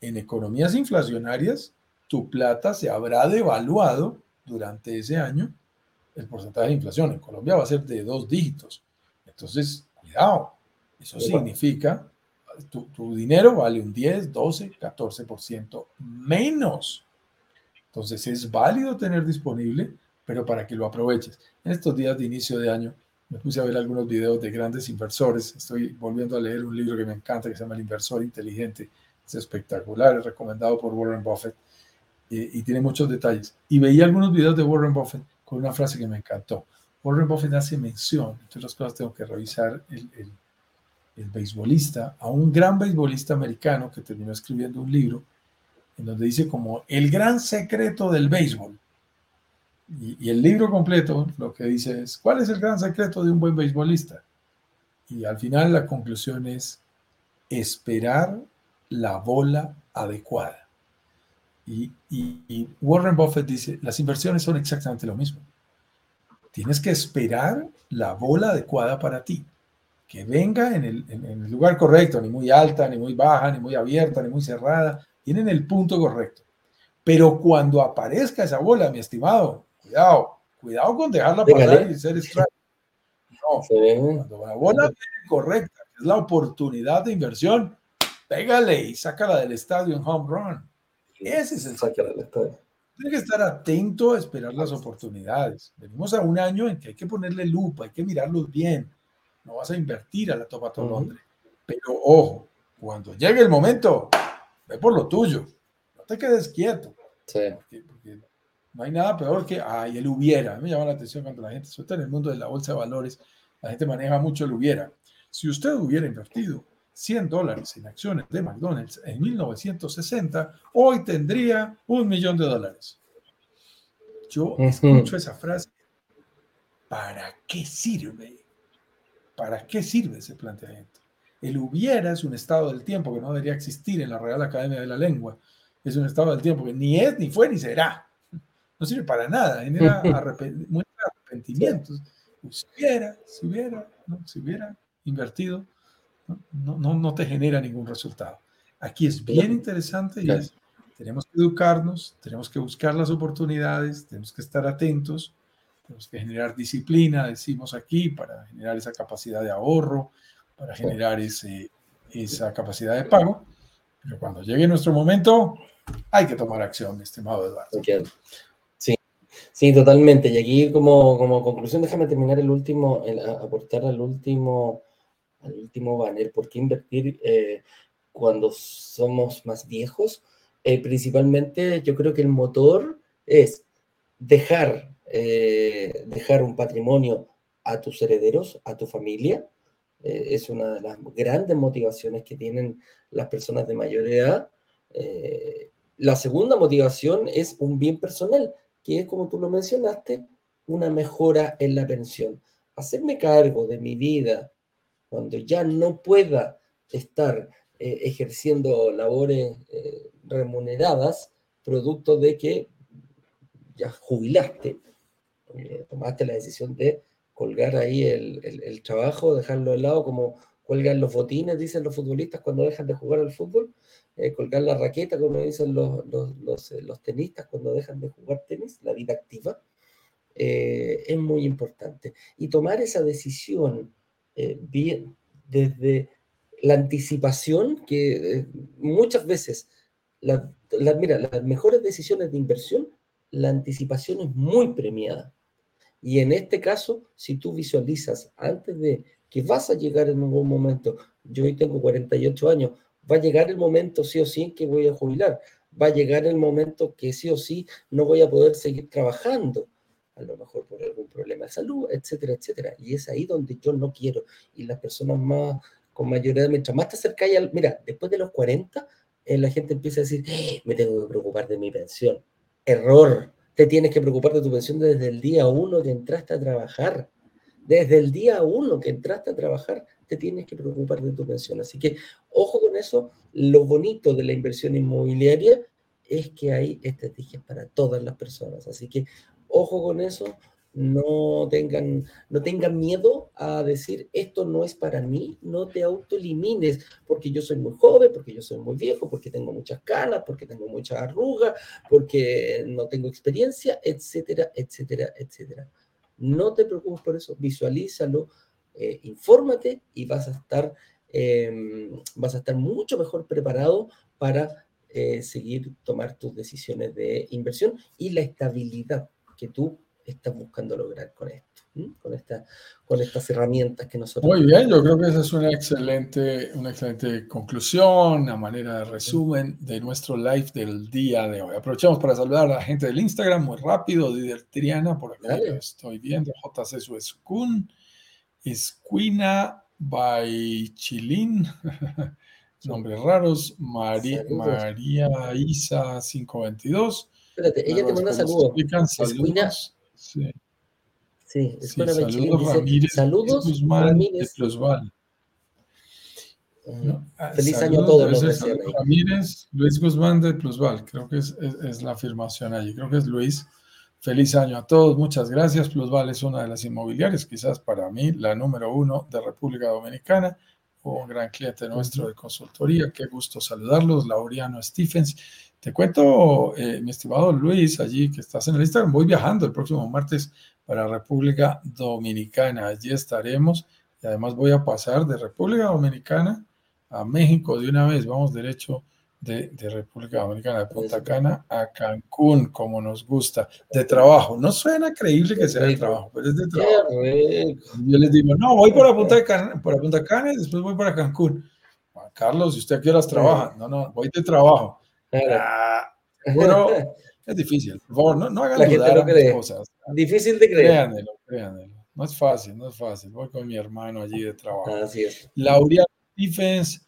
Speaker 1: en economías inflacionarias, tu plata se habrá devaluado durante ese año el porcentaje de inflación. En Colombia va a ser de dos dígitos. Entonces, cuidado. Eso significa tu, tu dinero vale un 10, 12, 14% menos. Entonces es válido tener disponible, pero para que lo aproveches. En estos días de inicio de año me puse a ver algunos videos de grandes inversores. Estoy volviendo a leer un libro que me encanta que se llama El inversor inteligente. Es espectacular, es recomendado por Warren Buffett y, tiene muchos detalles. Y veía algunos videos de Warren Buffett con una frase que me encantó. Warren Buffett hace mención, entre otras cosas tengo que revisar el, el, el beisbolista, a un gran beisbolista americano que terminó escribiendo un libro en donde dice como el gran secreto del béisbol. Y, el libro completo lo que dice es, ¿cuál es el gran secreto de un buen beisbolista? Y al final la conclusión es esperar la bola adecuada. Y, y, Warren Buffett dice, las inversiones son exactamente lo mismo. Tienes que esperar la bola adecuada para ti, que venga en el, en el lugar correcto, ni muy alta, ni muy baja, ni muy abierta, ni muy cerrada, tienen el punto correcto. Pero cuando aparezca esa bola, mi estimado, cuidado, cuidado con dejarla pasar y ser strike. No, cuando la bola correcta, es la oportunidad de inversión, pégale y sácala del estadio en home run. Ese es el saque del estadio. Tienes que estar atento a esperar las oportunidades. Venimos a un año en que hay que ponerle lupa, hay que mirarlos bien. No vas a invertir a la topa Londres. Pero ojo, cuando llegue el momento, ve por lo tuyo, no te quedes quieto. Sí. Porque, no hay nada peor que, ay, el hubiera. Me llama la atención cuando la gente, sobre todo en el mundo de la bolsa de valores, la gente maneja mucho el hubiera. Si usted hubiera invertido 100 dólares en acciones de McDonald's en 1960, hoy tendría un millón de dólares. Yo escucho esa frase. ¿Para qué sirve? ¿Para qué sirve ese planteamiento? El hubiera es un estado del tiempo que no debería existir en la Real Academia de la Lengua. Es un estado del tiempo que ni es, ni fue, ni será. No sirve para nada. Genera arrepentimientos. Si hubiera, si hubiera, si hubiera invertido, no, no, no, te genera ningún resultado. Aquí es bien interesante y es, tenemos que educarnos, tenemos que buscar las oportunidades, tenemos que estar atentos, tenemos que generar disciplina, decimos aquí, para generar esa capacidad de ahorro, para generar ese, esa capacidad de pago. Pero cuando llegue nuestro momento, hay que tomar acción, estimado Eduardo.
Speaker 2: Sí, sí, totalmente. Y aquí como, como conclusión, déjame terminar el último, aportar al último, al último banner. ¿Por qué invertir eh, cuando somos más viejos? Eh, principalmente yo creo que el motor es dejar, eh, dejar un patrimonio a tus herederos, a tu familia, es una de las grandes motivaciones que tienen las personas de mayor edad. La segunda motivación es un bien personal, que es, como tú lo mencionaste, una mejora en la pensión. Hacerme cargo de mi vida cuando ya no pueda estar eh, ejerciendo labores eh, remuneradas, producto de que ya jubilaste, tomaste la decisión de colgar ahí el, trabajo, dejarlo de lado como cuelgan los botines, dicen los futbolistas cuando dejan de jugar al fútbol, colgar la raqueta, como dicen los, los, tenistas cuando dejan de jugar tenis, la vida activa, es muy importante. Y tomar esa decisión bien, desde la anticipación, que eh, muchas veces, la, mira, las mejores decisiones de inversión, la anticipación es muy premiada. Y en este caso, si tú visualizas antes de que vas a llegar en algún momento, yo hoy tengo 48 años, va a llegar el momento sí o sí que voy a jubilar, va a llegar el momento que sí o sí no voy a poder seguir trabajando, a lo mejor por algún problema de salud, etcétera, etcétera. Y es ahí donde yo no quiero. Y las personas más con mayoría, mientras más te acercáis mira, después de los 40, eh, la gente empieza a decir, eh, me tengo que preocupar de mi pensión. Error, te tienes que preocupar de tu pensión desde el día uno que entraste a trabajar. Desde el día uno que entraste a trabajar, te tienes que preocupar de tu pensión. Así que, ojo con eso, lo bonito de la inversión inmobiliaria es que hay estrategias para todas las personas. Así que, ojo con eso, no tengan, no tengan miedo a decir esto no es para mí, no te autoelimines porque yo soy muy joven, porque yo soy muy viejo, porque tengo muchas canas, porque tengo muchas arrugas, porque no tengo experiencia, etcétera, etcétera, etcétera. No te preocupes por eso, visualízalo, eh, infórmate y vas a estar, em, vas a estar mucho mejor preparado para eh, seguir tomar tus decisiones de inversión y la estabilidad que tú estás buscando lograr con esto, con, esta, con estas herramientas que nosotros...
Speaker 1: Muy bien, yo creo que esa es una excelente, una excelente conclusión, una manera de resumen de nuestro live del día de hoy. Aprovechamos para saludar a la gente del Instagram muy rápido, Didier Triana, por aquí estoy viendo, JC Suescun, Esquina by Chilín, nombres raros, María, María Isa 522.
Speaker 2: Espérate, ella te manda saludos.
Speaker 1: saludos. Sí.
Speaker 2: Sí,
Speaker 1: sí, saludos Ramírez.
Speaker 2: Saludos
Speaker 1: Guzmán Ramírez.
Speaker 2: No, ah, feliz año a todos.
Speaker 1: Los Ramírez, Luis Guzmán de Plusval, creo que es, es, es, la afirmación allí, creo que es Luis. Feliz año a todos, muchas gracias. Plusval es una de las inmobiliarias, quizás para mí la número uno de República Dominicana, un gran cliente nuestro de consultoría. Qué gusto saludarlos, Laureano Stephens. Te cuento, eh, mi estimado Luis, allí que estás en el Instagram, voy viajando el próximo martes para República Dominicana. Allí estaremos y además voy a pasar de República Dominicana a México de una vez. Vamos derecho de, República Dominicana, de Punta Cana a Cancún, como nos gusta, de trabajo. No suena creíble que sea de trabajo, pero es de trabajo. Yo les digo, no, voy por Punta Cana, por Punta Cana y después voy para Cancún. Juan Carlos, ¿y usted a qué horas trabaja? No, no, voy de trabajo. Ah, bueno, es difícil. Por favor, no, no hagan dudar a cosas.
Speaker 2: Difícil de creer.
Speaker 1: Créanelo, créanelo. No es fácil, no es fácil. Voy con mi hermano allí de trabajo.
Speaker 2: Así es.
Speaker 1: Laureano Defense,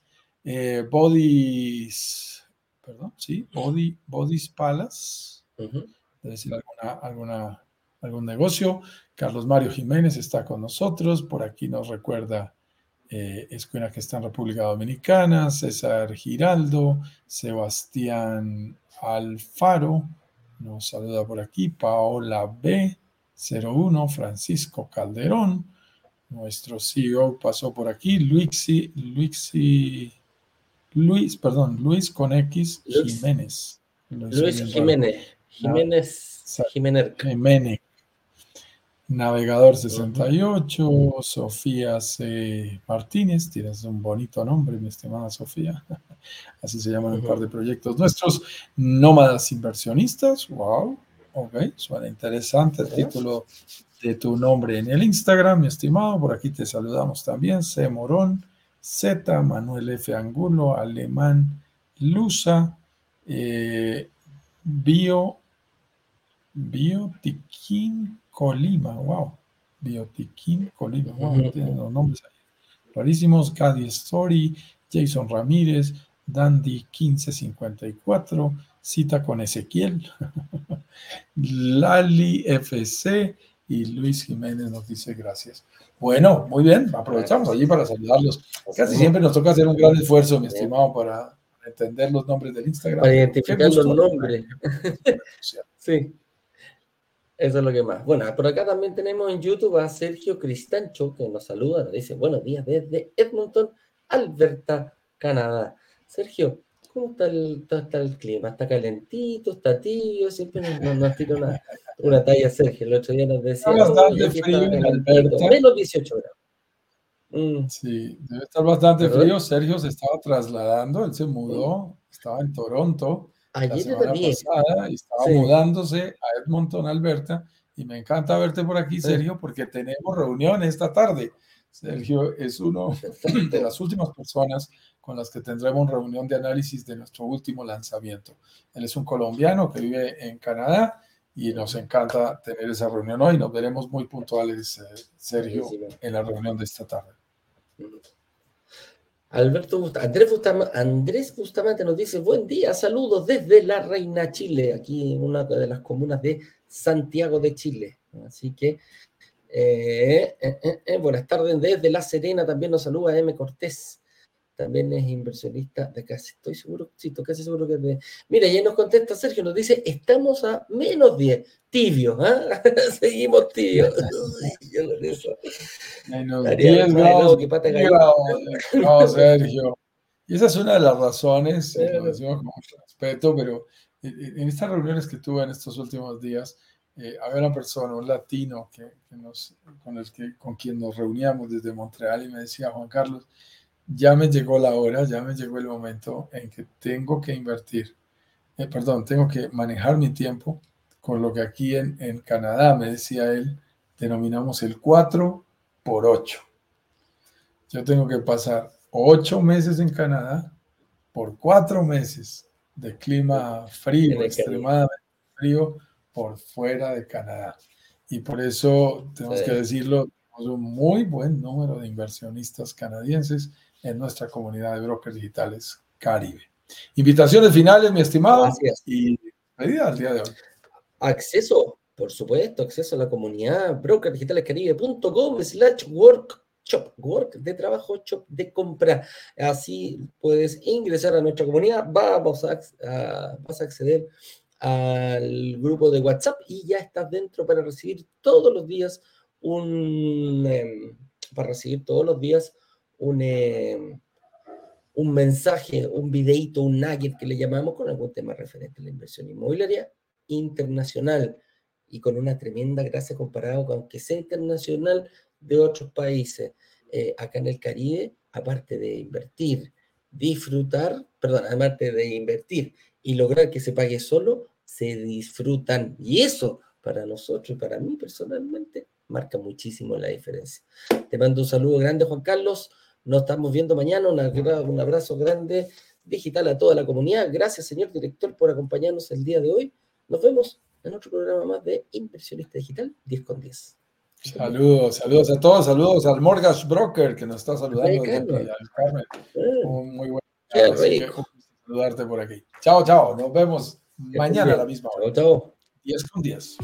Speaker 1: eh, Bodies, perdón, sí, Body, Bodies Palace. Debe decir alguna, alguna, algún negocio. Carlos Mario Jiménez está con nosotros. Por aquí nos recuerda eh, Escuela que está en República Dominicana, César Giraldo, Sebastián Alfaro, nos saluda por aquí, Paola B01, Francisco Calderón, nuestro CEO pasó por aquí, Luixi, Luixi, Luis, perdón, Luis con X Jiménez.
Speaker 2: Luis Jiménez, Jiménez, Jiménez.
Speaker 1: Jiménez. Navegador 68, Sofía C. Martínez, tienes un bonito nombre, mi estimada Sofía. Así se llaman un par de proyectos nuestros. Nómadas inversionistas, wow, ok, suena interesante el título de tu nombre en el Instagram, mi estimado. Por aquí te saludamos también. C. Morón, Z, Manuel F. Angulo, Alemán, Lusa, eh, Bio, Biotiquín Colima, wow. Biotiquín Colima, wow, los nombres ahí. Rarísimos, Cady Story, Jason Ramírez, Dandy 1554, Cita con Ezequiel, Lali FC, Y Luis Jiménez nos dice gracias. Bueno, muy bien, aprovechamos allí para saludarlos. Casi siempre nos toca hacer un gran esfuerzo, mi estimado, para entender los nombres del Instagram.
Speaker 2: Para identificar los nombres. sí. Eso es lo que más. Bueno, por acá también tenemos en YouTube a Sergio Cristancho, que nos saluda, nos dice buenos días desde Edmonton, Alberta, Canadá. Sergio, ¿cómo está el, está el clima? ¿Está calentito? ¿Está tibio? Siempre nos, nos tira una, una, talla, Sergio. El otro día nos decía.
Speaker 1: Está bastante frío en Alberta.
Speaker 2: Menos 18 grados.
Speaker 1: Mm. Sí, debe estar bastante frío. Sergio se estaba trasladando, él se mudó, estaba en Toronto Ayer la semana pasada y estaba mudándose a Edmonton, Alberta. Y me encanta verte por aquí, Sergio, porque tenemos reunión esta tarde. Sergio es uno de las últimas personas con las que tendremos reunión de análisis de nuestro último lanzamiento. Él es un colombiano que vive en Canadá y nos encanta tener esa reunión hoy. Nos veremos muy puntuales, eh, Sergio, en la reunión de esta tarde.
Speaker 2: Alberto Andrés, Bustamante, Andrés Bustamante nos dice, buen día, saludos desde La Reina Chile, aquí en una de las comunas de Santiago de Chile. Así que, eh, eh, eh, buenas tardes desde La Serena, también nos saluda M. Cortés también es inversionista de casi, estoy seguro, sí, estoy casi seguro que es de... Mira, y nos contesta Sergio, nos dice, estamos a menos 10, tibio, ¿ah? Seguimos tibios.
Speaker 1: Menos 10 grados, no, Sergio. Y esa es una de las razones, lo decimos con mucho respeto, pero en estas reuniones que tuve en estos últimos días, eh, había una persona, un latino, que, que nos, con, el que, con quien nos reuníamos desde Montreal y me decía, Juan Carlos, ya me llegó la hora, ya me llegó el momento en que tengo que invertir, eh, perdón, tengo que manejar mi tiempo con lo que aquí en, en Canadá, me decía él, denominamos el 4 por 8. Yo tengo que pasar 8 meses en Canadá por 4 meses de clima frío, extremadamente frío, por fuera de Canadá. Y por eso tenemos que decirlo, tenemos un muy buen número de inversionistas canadienses en nuestra comunidad de brokers digitales Caribe. Invitaciones finales, mi estimado,
Speaker 2: Gracias.
Speaker 1: y medida al día de hoy.
Speaker 2: Acceso, por supuesto, acceso a la comunidad brokerdigitalescaribe.com slash workshop, work de trabajo, shop de compra. Así puedes ingresar a nuestra comunidad, vamos a, vas a acceder al grupo de WhatsApp y ya estás dentro para recibir todos los días un, em, para recibir todos los días un, eh, un mensaje, un videito, un nugget que le llamamos con algún tema referente a la inversión inmobiliaria internacional y con una tremenda gracia comparado con aunque sea internacional de otros países. Eh, acá en el Caribe, aparte de invertir, disfrutar, perdón, aparte de invertir y lograr que se pague solo, se disfrutan. Y eso para nosotros y para mí personalmente marca muchísimo la diferencia. Te mando un saludo grande, Juan Carlos. Nos estamos viendo mañana. un abrazo grande digital a toda la comunidad. Gracias, señor director, por acompañarnos el día de hoy. Nos vemos en otro programa más de Inversionista Digital 10 con 10.
Speaker 1: Saludos, saludos a todos, saludos al Mortgage Broker que nos está saludando. Carmen. Carmen. Un muy buen saludarte por aquí. Chao, chao. Nos vemos mañana a la misma hora.
Speaker 2: Chao, chao.
Speaker 1: 10 con 10.